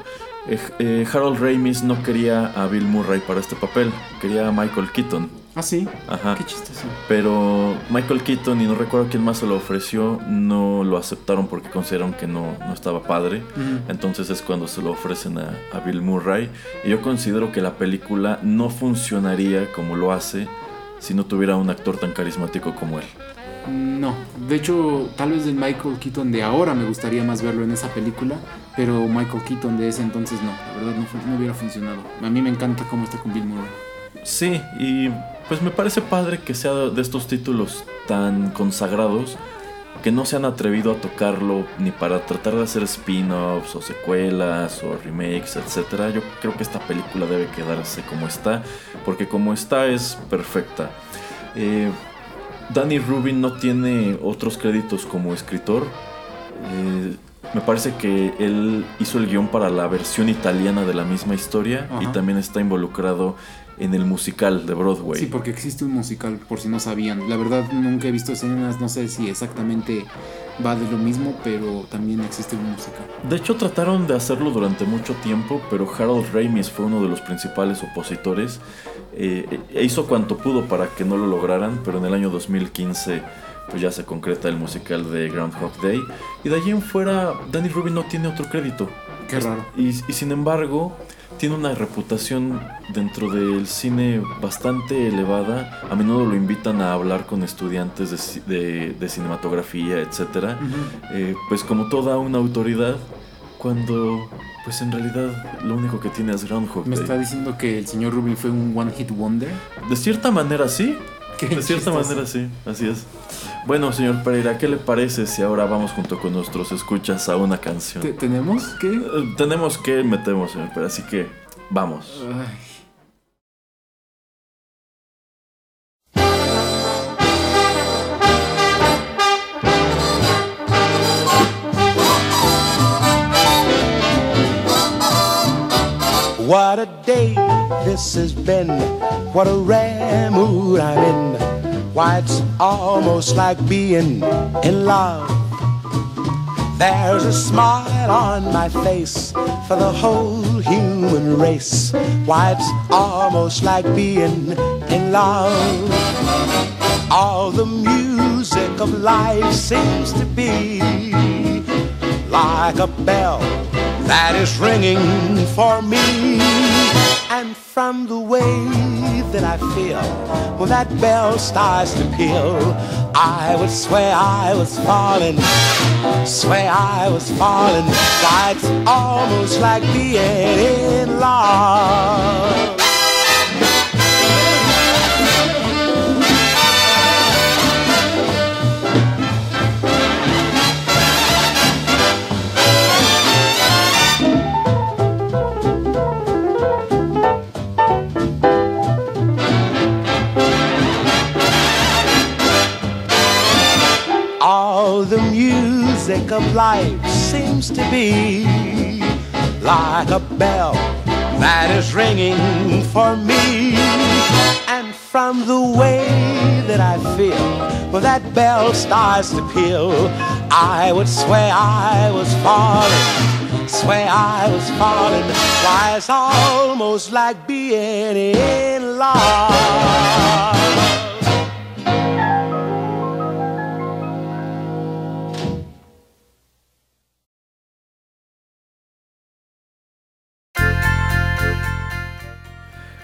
eh, eh, Harold Ramis no quería a Bill Murray para este papel, quería a Michael Keaton. Ah, sí. Ajá. Qué chistoso. Pero Michael Keaton, y no recuerdo quién más se lo ofreció, no lo aceptaron porque consideraron que no, no estaba padre. Entonces es cuando se lo ofrecen a, a Bill Murray. Y yo considero que la película no funcionaría como lo hace si no tuviera un actor tan carismático como él. No, de hecho, tal vez el Michael Keaton de ahora me gustaría más verlo en esa película, pero Michael Keaton de ese entonces no, la verdad no, hubiera funcionado. A mí me encanta cómo está con Bill Murray. Sí, y pues me parece padre que sea de estos títulos tan consagrados que no se han atrevido a tocarlo ni para tratar de hacer spin-offs o secuelas o remakes, etc. Yo creo que esta película debe quedarse como está, porque como está es perfecta. Eh, Danny Rubin no tiene otros créditos como escritor. Eh, me parece que él hizo el guion para la versión italiana de la misma historia y también está involucrado en el musical de Broadway. Sí, porque existe un musical, por si no sabían. La verdad nunca he visto escenas, no sé si exactamente va de lo mismo, pero también existe un musical. De hecho, trataron de hacerlo durante mucho tiempo, pero Harold Ramis fue uno de los principales opositores. Eh, e hizo cuanto pudo para que no lo lograran, pero en el año 2015 pues ya se concreta el musical de Groundhog Day. Y de allí en fuera, Danny Rubin no tiene otro crédito. Qué raro. Y, y sin embargo, tiene una reputación dentro del cine bastante elevada. A menudo lo invitan a hablar con estudiantes de, de- de cinematografía, etc. Eh, pues como toda una autoridad, cuando pues en realidad lo único que tiene es Groundhog Me está diciendo que el señor Rubin fue un one hit wonder. De cierta manera sí. Qué de cierta chistoso. manera sí, así es. Bueno, señor Pereira, ¿qué le parece si ahora vamos junto con nuestros escuchas a una canción? ¿Te- ¿Tenemos que? Eh, Tenemos que metemos, señor Pereira, así que vamos. Ay. What a day this has been. What a rare mood I'm in. Why, it's almost like being in love. There's a smile on my face for the whole human race. Why, it's almost like being in love. All the music of life seems to be like a bell that is ringing for me. And from the way that I feel when that bell starts to peal, I would swear I was falling, swear I was falling. Why, it's almost like being in love. Music of life seems to be like a bell that is ringing for me. And from the way that I feel, when that bell starts to peal, I would swear I was falling, swear I was falling. Why, it's almost like being in love.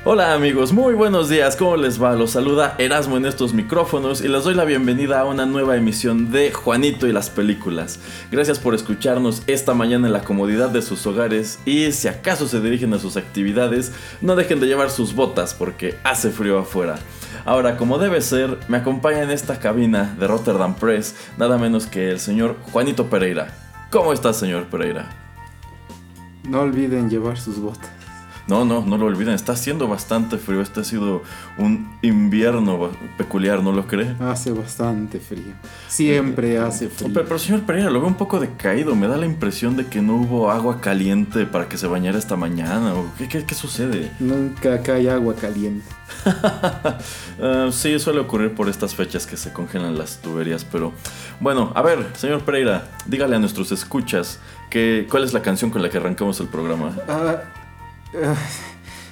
Hola amigos, muy buenos días, ¿cómo les va? Los saluda Erasmo en estos micrófonos y les doy la bienvenida a una nueva emisión de Juanito y las películas. Gracias por escucharnos esta mañana en la comodidad de sus hogares y si acaso se dirigen a sus actividades, no dejen de llevar sus botas porque hace frío afuera. Ahora, como debe ser, me acompaña en esta cabina de Rotterdam Press nada menos que el señor Juanito Pereira. ¿Cómo estás, señor Pereira? No olviden llevar sus botas. No, no, no lo olviden, está haciendo bastante frío. Este ha sido un invierno peculiar, ¿no lo cree? Hace bastante frío. Siempre hace frío. Pero, pero, señor Pereira, lo veo un poco decaído. Me da la impresión de que no hubo agua caliente para que se bañara esta mañana. ¿o qué, qué, qué sucede? Nunca cae agua caliente. uh, sí, suele ocurrir por estas fechas que se congelan las tuberías. Pero bueno, a ver, señor Pereira, dígale a nuestros escuchas que, cuál es la canción con la que arrancamos el programa. Ah, Uh,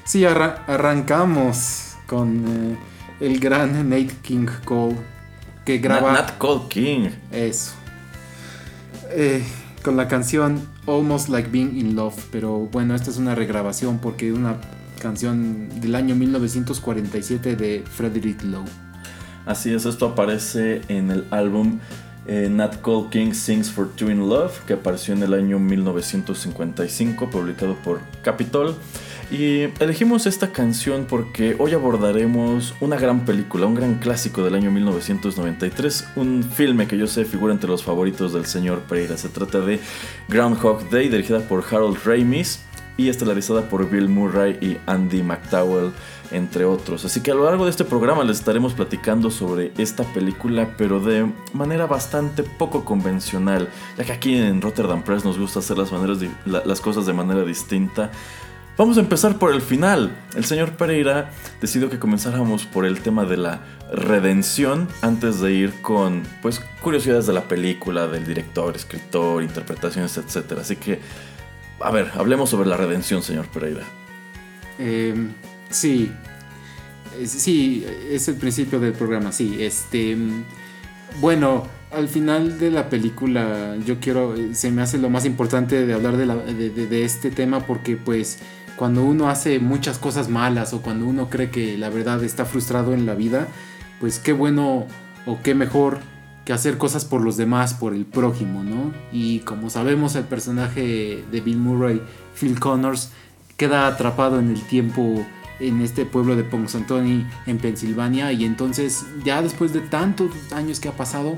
sí, arra arrancamos con eh, el gran Nate King Cole que graba. Nat, Nat Cole King. Eso. Eh, con la canción Almost Like Being in Love. Pero bueno, esta es una regrabación porque es una canción del año 1947 de Frederick Lowe. Así es, esto aparece en el álbum eh, Nat Cole King Sings for Two in Love, que apareció en el año 1955, publicado por Capitol. Y elegimos esta canción porque hoy abordaremos una gran película, un gran clásico del año 1993, un filme que yo sé figura entre los favoritos del señor Pereira. Se trata de Groundhog Day, dirigida por Harold Ramis y estelarizada por Bill Murray y Andy McDowell, entre otros. Así que a lo largo de este programa les estaremos platicando sobre esta película, pero de manera bastante poco convencional, ya que aquí en Rotterdam Press nos gusta hacer las, maneras las cosas de manera distinta. Vamos a empezar por el final. El señor Pereira decidió que comenzáramos por el tema de la redención antes de ir con pues curiosidades de la película, del director, escritor, interpretaciones, etc. Así que, a ver, hablemos sobre la redención, señor Pereira. Eh, sí, sí, es el principio del programa, sí. Este, bueno, al final de la película yo quiero, se me hace lo más importante de hablar de, la, de, de este tema porque pues cuando uno hace muchas cosas malas o cuando uno cree que la verdad está frustrado en la vida, pues qué bueno o qué mejor que hacer cosas por los demás, por el prójimo, ¿no? Y como sabemos, el personaje de Bill Murray, Phil Connors, queda atrapado en el tiempo en este pueblo de Punxsutawney en Pensilvania y entonces ya después de tantos años que ha pasado,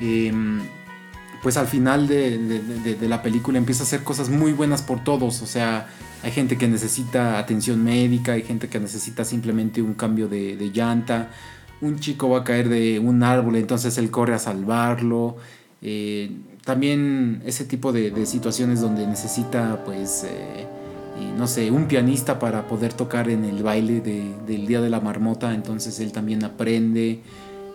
eh, pues al final de, la película empieza a hacer cosas muy buenas por todos, o sea, hay gente que necesita atención médica, hay gente que necesita simplemente un cambio de, llanta. Un chico va a caer de un árbol, entonces él corre a salvarlo. Eh, también ese tipo de, situaciones donde necesita, pues, eh, no sé, un pianista para poder tocar en el baile de, del Día de la Marmota, entonces él también aprende.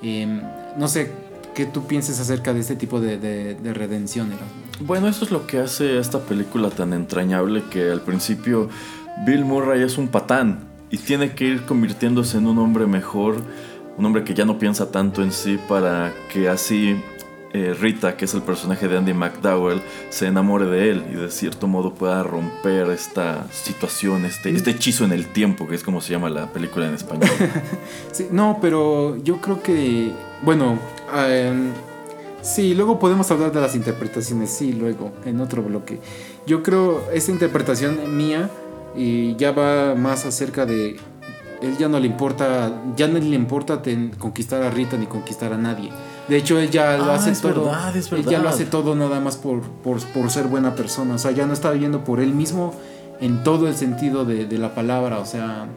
Eh, no sé, ¿qué tú piensas acerca de este tipo de, de redención? Erasmo? Bueno, eso es lo que hace esta película tan entrañable que al principio Bill Murray es un patán y tiene que ir convirtiéndose en un hombre mejor, un hombre que ya no piensa tanto en sí para que así eh, Rita, que es el personaje de Andy McDowell, se enamore de él y de cierto modo pueda romper esta situación, este, este hechizo en el tiempo, que es como se llama la película en español. no, pero yo creo que, bueno, um, Sí, luego podemos hablar de las interpretaciones, sí, luego, en otro bloque. Yo creo, esta interpretación mía y ya va más acerca de... Él ya no le importa, ya no le importa conquistar a Rita ni conquistar a nadie. De hecho, él ya lo ah, hace es todo. Verdad, es verdad. Él ya lo hace todo nada más por, por, por, ser buena persona. O sea, ya no está viviendo por él mismo en todo el sentido de, de la palabra. O sea,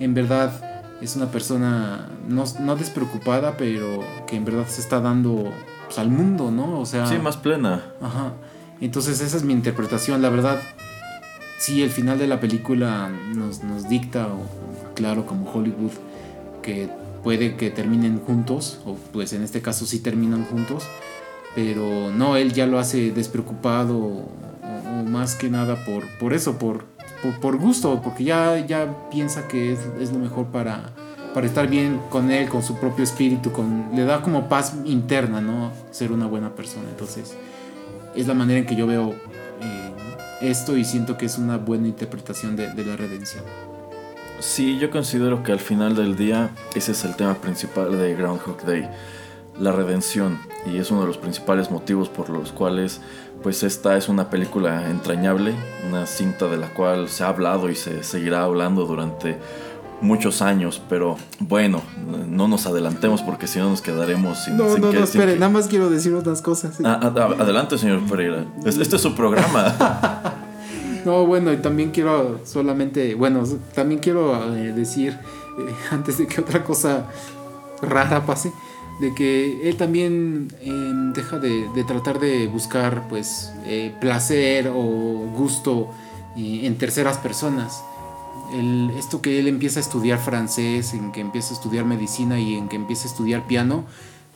en verdad, es una persona no, no despreocupada, pero que en verdad se está dando pues, al mundo, ¿no? O sea, Sí, más plena. Ajá. Entonces esa es mi interpretación. La verdad, sí, el final de la película nos, nos dicta, o, claro, como Hollywood, que puede que terminen juntos, o pues en este caso sí terminan juntos, pero no, él ya lo hace despreocupado, o, más que nada por, por eso, por, por, por gusto, porque ya, ya piensa que es, es lo mejor para, para estar bien con él, con su propio espíritu, con, le da como paz interna, ¿no? Ser una buena persona. Entonces, es la manera en que yo veo eh, esto y siento que es una buena interpretación de la redención. Sí, yo considero que al final del día ese es el tema principal de Groundhog Day, la redención, y es uno de los principales motivos por los cuales pues esta es una película entrañable, una cinta de la cual se ha hablado y se seguirá hablando durante muchos años, pero bueno, no nos adelantemos porque si no nos quedaremos sin, No, sin no, que- no, espere, que- nada más quiero decir unas cosas. Ah, ah, adelante, señor Pereira. Es- Este es su programa. No, bueno, y también quiero solamente, bueno, también quiero eh, decir, eh, antes de que otra cosa rara pase, de que él también eh, deja de, de tratar de buscar, pues, eh, placer o gusto en terceras personas. El- esto que él empieza a estudiar francés, en que empieza a estudiar medicina y en que empieza a estudiar piano,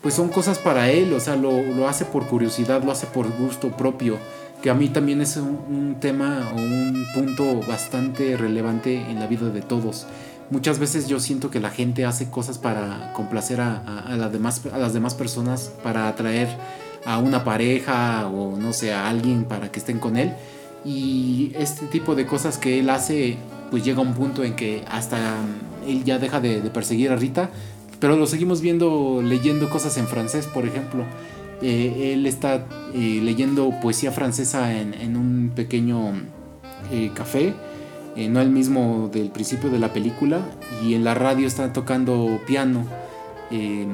pues son cosas para él, o sea, lo, lo hace por curiosidad, lo hace por gusto propio, que a mí también es un, tema o un punto bastante relevante en la vida de todos. Muchas veces yo siento que la gente hace cosas para complacer a, las, demás, a las demás personas, para atraer a una pareja o no sé, a alguien para que estén con él. Y este tipo de cosas que él hace, pues llega a un punto en que hasta mm, él ya deja de, de perseguir a Rita, pero lo seguimos viendo leyendo cosas en francés, por ejemplo. Eh, él está eh, leyendo poesía francesa en, un pequeño eh, café, no el mismo del principio de la película, y en la radio está tocando piano. Eh,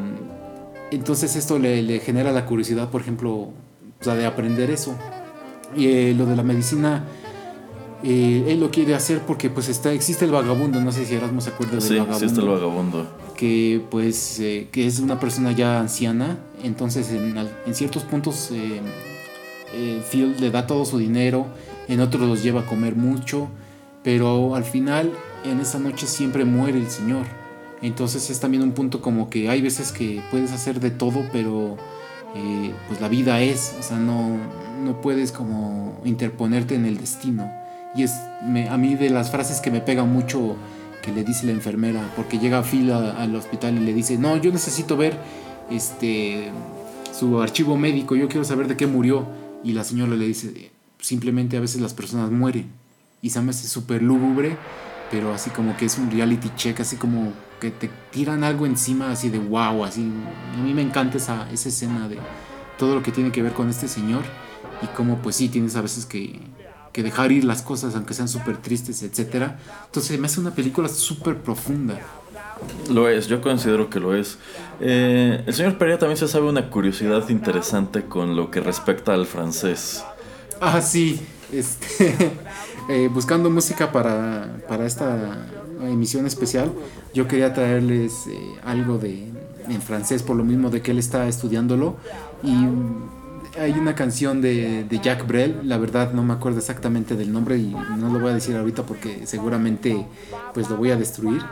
entonces esto le, le genera la curiosidad, por ejemplo, sea, de aprender eso. Y lo de la medicina, eh, él lo quiere hacer porque pues está, existe el vagabundo, no sé si Erasmo se acuerda del Sí, vagabundo sí está el vagabundo. que pues eh, que es una persona ya anciana entonces en, en ciertos puntos eh, eh, Phil le da todo su dinero en otros los lleva a comer mucho pero al final en esa noche siempre muere el señor. Entonces es también un punto como que hay veces que puedes hacer de todo pero eh, pues la vida es o sea no no puedes como interponerte en el destino y es me- a mí de las frases que me pegan mucho que le dice la enfermera, porque llega Phil a- al hospital y le dice, no, yo necesito ver este su archivo médico, yo quiero saber de qué murió. Y la señora le dice, simplemente a veces las personas mueren. Y se me hace súper lúgubre, pero así como que es un reality check, así como que te tiran algo encima, así de wow, así. A mí me encanta esa, esa escena de todo lo que tiene que ver con este señor y cómo pues sí tienes a veces que, que dejar ir las cosas aunque sean súper tristes, etcétera. Entonces me hace una película súper profunda. Lo es, yo considero que lo es. Eh, el señor Pereira también se sabe una curiosidad interesante con lo que respecta al francés. Ah, sí, este, eh, buscando música para, para esta emisión especial, yo quería traerles eh, algo de en francés por lo mismo de que él está estudiándolo y hay una canción de, de Jacques Brel, la verdad no me acuerdo exactamente del nombre y no lo voy a decir ahorita porque seguramente pues lo voy a destruir,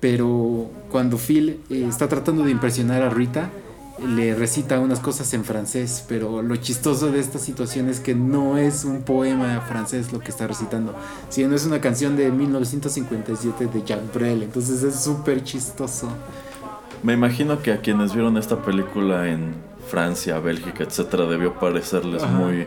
pero cuando Phil eh, está tratando de impresionar a Rita, le recita unas cosas en francés, pero lo chistoso de esta situación es que no es un poema francés lo que está recitando, sino es una canción de 1957 de Jacques Brel, entonces es súper chistoso. Me imagino que a quienes vieron esta película en Francia, Bélgica, etcétera, debió parecerles Ajá. muy,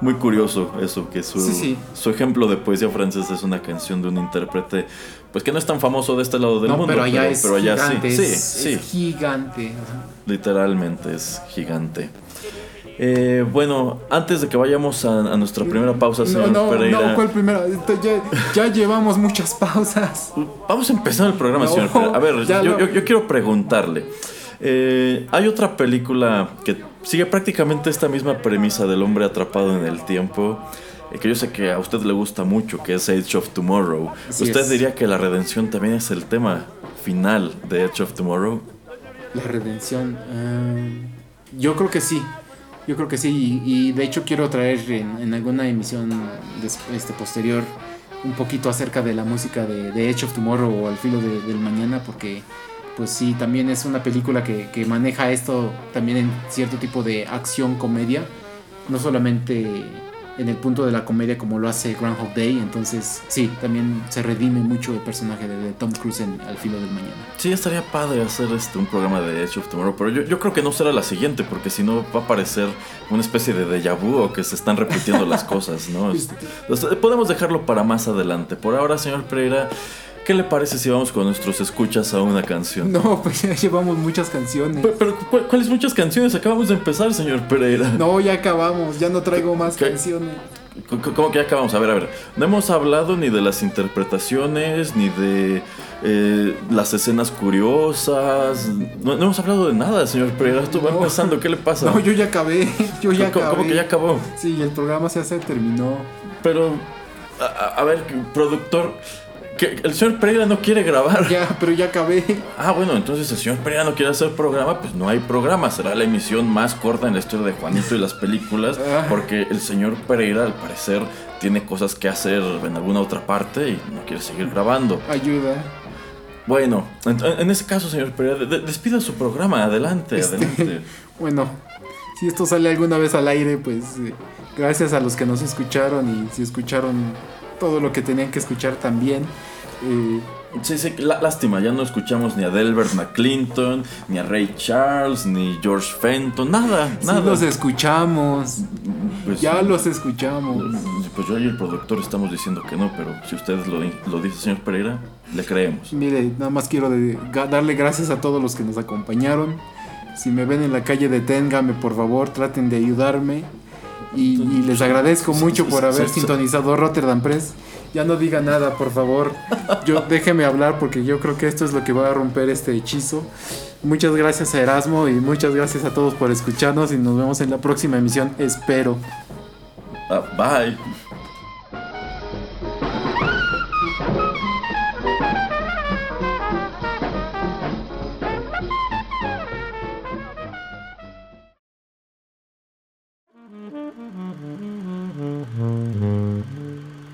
muy curioso eso, que su, Sí, sí. su ejemplo de poesía francesa es una canción de un intérprete, pues que no es tan famoso de este lado del no, mundo, pero allá es pero allá gigante, sí, es, sí, es sí, gigante. ajá. literalmente es gigante. Eh, bueno, antes de que vayamos a, a nuestra primera pausa, No, señor no, Pereira, no, ¿cuál primera? Ya, ya llevamos muchas pausas. Vamos a empezar el programa, No, señor. Pereira. A ver, ya yo, no. yo- yo quiero preguntarle. Eh, hay otra película que sigue prácticamente esta misma premisa del hombre atrapado en el tiempo, eh, que yo sé que a usted le gusta mucho, que es Age of Tomorrow. Así ¿Usted es. diría que la redención también es el tema final de Edge of Tomorrow? La redención. ah, yo creo que sí. Yo creo que sí. Y, y de hecho quiero traer en, en alguna emisión este, posterior un poquito acerca de la música de, de Edge of Tomorrow o Al filo de- del mañana. Porque pues sí, también es una película que, que maneja esto también en cierto tipo de acción comedia. No solamente en el punto de la comedia como lo hace Groundhog Day. Entonces sí, también se redime mucho el personaje de, de Tom Cruise en Al filo del mañana. Sí, estaría padre hacer este, un programa de Edge of Tomorrow, pero yo, yo creo que no será la siguiente, porque si no va a parecer una especie de déjà vu o que se están repitiendo las cosas, ¿no? Este, podemos dejarlo para más adelante. Por ahora, señor Pereira, ¿qué le parece si vamos con nuestros escuchas a una canción? No, pues ya llevamos muchas canciones. Pero, pero, ¿cu- ¿cuáles muchas canciones acabamos de empezar, señor Pereira? No, ya acabamos, ya no traigo más ¿Qué? canciones. ¿Cómo que ya acabamos? A ver, a ver. No hemos hablado ni de las interpretaciones, ni de eh, las escenas curiosas. No, no hemos hablado de nada, señor Pereira. Esto va No. empezando. ¿Qué le pasa? No, yo ya acabé, yo ya ¿Cómo, acabé. cómo que ya acabó? Sí, el programa ya se terminó. Pero, a ver, productor, que el señor Pereira no quiere grabar. Ya, pero ya acabé. Ah, bueno, entonces el señor Pereira no quiere hacer programa, pues no hay programa. Será la emisión más corta en la historia de Juanito y las películas, Ah. porque el señor Pereira, al parecer, tiene cosas que hacer en alguna otra parte y no quiere seguir grabando. Ayuda. Bueno, en, en ese caso, señor Pereira, de- de- despida su programa. Adelante, Este, adelante. Bueno, si esto sale alguna vez al aire, pues eh, gracias a los que nos escucharon y si escucharon todo lo que tenían que escuchar también. Eh, Sí, sí, lá- lástima, ya no escuchamos ni a Delbert McClinton, ni a Ray Charles, ni George Fenton, nada, sí nada. los escuchamos, Pues, ya los escuchamos. Pues yo y el productor estamos diciendo que no, pero si ustedes lo, lo dice, señor Pereira, le creemos. Mire, nada más quiero de- darle gracias a todos los que nos acompañaron. Si me ven en la calle, deténgame, por favor, traten de ayudarme. Y, y les agradezco mucho por haber sintonizado Rotterdam Press. Ya no diga nada, por favor. Yo déjeme hablar porque yo creo que esto es lo que va a romper este hechizo. Muchas gracias a Erasmo y muchas gracias a todos por escucharnos y nos vemos en la próxima emisión, espero. Ah, bye.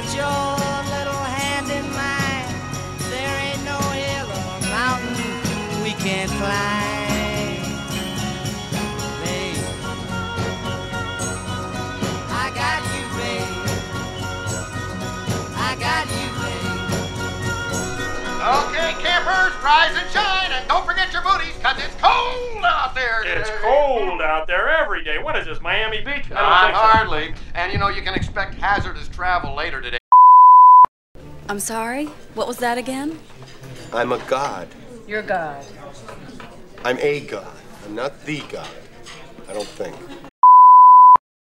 Put your little hand in mine. There ain't no hill or mountain we can't climb. Babe, I got you, babe. I got you, babe. Okay, campers, rise and shine, there. It's cold out there every day. What is this, Miami Beach? I don't think so. hardly. And you know, you can expect hazardous travel later today. I'm sorry? What was that again? I'm a god. You're God. I'm a god. I'm not the god. I don't think.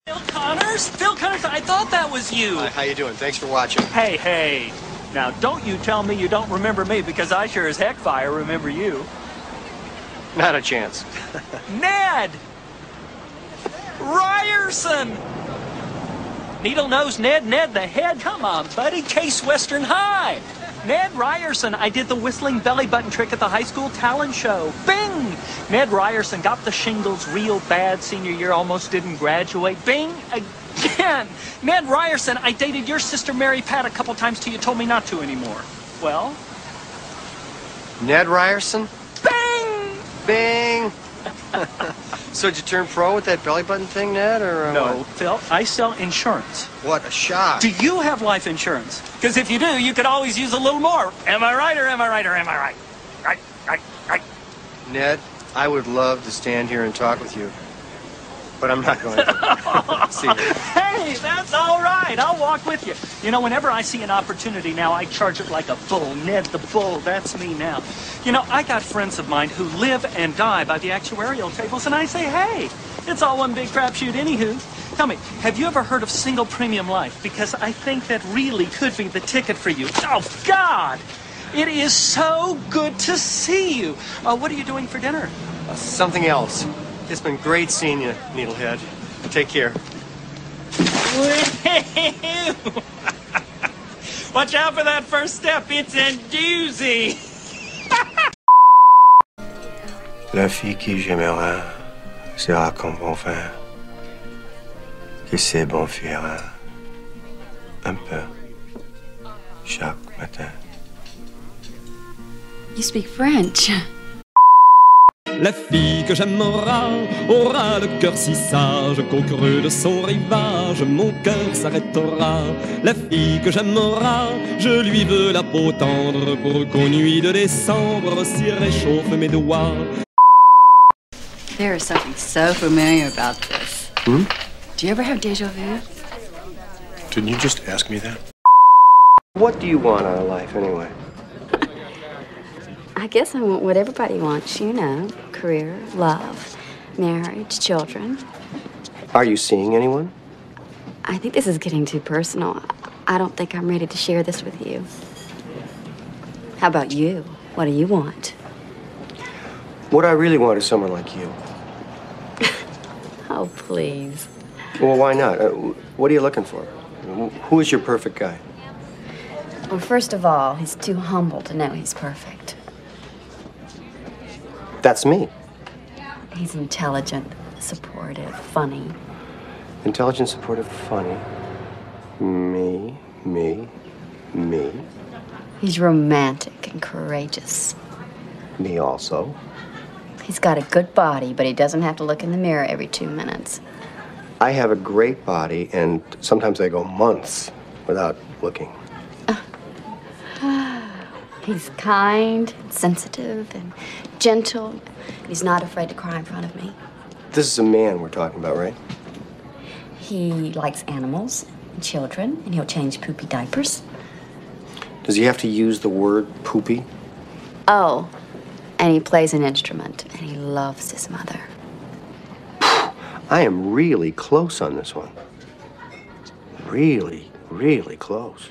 Phil Connors? Phil Connors, I thought that was you. Hi, how you doing? Thanks for watching. Hey, hey. Now, don't you tell me you don't remember me because I sure as heck fire remember you. Not a chance. Ned! Ryerson! Needle Nose Ned, Ned the Head. Come on, buddy. Case Western High. Ned Ryerson, I did the whistling belly button trick at the high school talent show. Bing! Ned Ryerson got the shingles real bad senior year, almost didn't graduate. Bing! Again! Ned Ryerson, I dated your sister Mary Pat a couple times till you told me not to anymore. Well? Ned Ryerson? Bing! So did you turn pro with that belly button thing, Ned, or uh, No, what? Phil, I sell insurance. What a shock! Do you have life insurance? Because if you do, you could always use a little more. Am I right or am I right or am I right? Right, right, right. Ned, I would love to stand here and talk with you, but I'm not going to. See you. Hey, that's all right. I'll walk with you. You know, whenever I see an opportunity now, I charge it like a bull. Ned the Bull, that's me now. You know, I got friends of mine who live and die by the actuarial tables, and I say, hey, it's all one big crapshoot, anywho. Tell me, have you ever heard of single premium life? Because I think that really could be the ticket for you. Oh, God! It is so good to see you. Uh, what are you doing for dinner? Uh, something else. It's been great seeing you, Needlehead. Take care. Watch out for that first step. It's a doozy. La fille qui j'aimerai sera comme bon frère, que ses bons fuira un peu chaque matin. You speak French. La fille que j'aimera aura le cœur si sage qu'au creux de son rivage, mon cœur s'arrêtera. La fille que j'aimera, je lui veux la peau tendre pour qu'aux nuits de décembre s'y réchauffe mes doigts. There is something so familiar about this. Hmm? Do you ever have deja vu? Didn't you just ask me that? What do you want out of life, anyway? I guess I want what everybody wants, you know career, love, marriage, children. Are you seeing anyone? I think this is getting too personal. I don't think I'm ready to share this with you. How about you? What do you want? What I really want is someone like you. Oh, please. Well, why not? Uh, what are you looking for? Who is your perfect guy? Well, first of all, he's too humble to know he's perfect. That's me. He's intelligent, supportive, funny. Intelligent, supportive, funny. Me, me, me, He's romantic and courageous. me also. He's got a good body, but he doesn't have to look in the mirror every two minutes. I have a great body, and sometimes I go months without looking. He's kind, and sensitive, and gentle. He's not afraid to cry in front of me. This is a man we're talking about, right? He likes animals and children, and he'll change poopy diapers. Does he have to use the word poopy? Oh, and he plays an instrument, and he loves his mother. I am really close on this one. Really, really close.